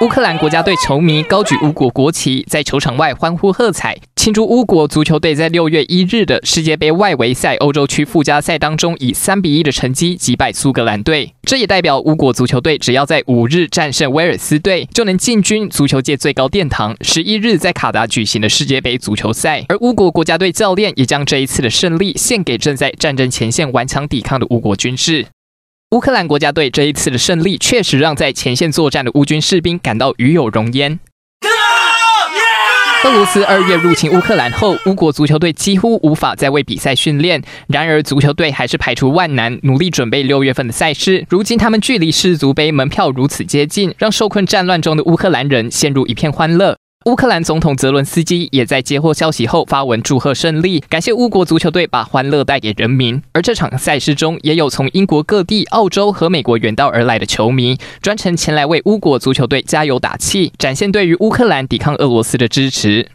乌克兰国家队球迷高举乌国国旗，在球场外欢呼喝彩，庆祝乌国足球队在六月一日的世界杯外围赛欧洲区附加赛当中以三比一的成绩击败苏格兰队。这也代表乌国足球队只要在五日战胜威尔斯队，就能进军足球界最高殿堂——十一日在卡达举行的世界杯足球赛。而乌国国家队教练也将这一次的胜利献给正在战争前线顽强抵抗的乌国军士。乌克兰国家队这一次的胜利，确实让在前线作战的乌军士兵感到与有荣焉。俄罗斯二月入侵乌克兰后，乌国足球队几乎无法再为比赛训练。然而，足球队还是排除万难，努力准备六月份的赛事。如今，他们距离世足杯门票如此接近，让受困战乱中的乌克兰人陷入一片欢乐。乌克兰总统泽伦斯基也在接获消息后发文祝贺胜利，感谢乌国足球队把欢乐带给人民。而这场赛事中，也有从英国各地、澳洲和美国远道而来的球迷，专程前来为乌国足球队加油打气，展现对于乌克兰抵抗俄罗斯的支持。